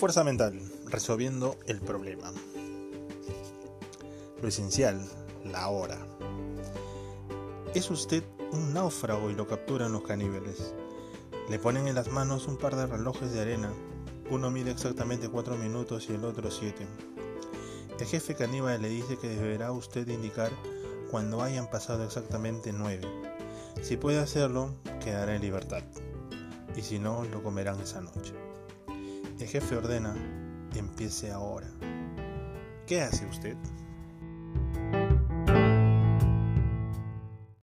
Fuerza mental, resolviendo el problema. Lo esencial, la hora. Es usted un náufrago y lo capturan los caníbales. Le ponen en las manos un par de relojes de arena. Uno mide exactamente 4 minutos y el otro 7. El jefe caníbal le dice que deberá usted indicar cuando hayan pasado exactamente 9. Si puede hacerlo, quedará en libertad. Y si no, lo comerán esa noche. El jefe ordena, empiece ahora. ¿Qué hace usted?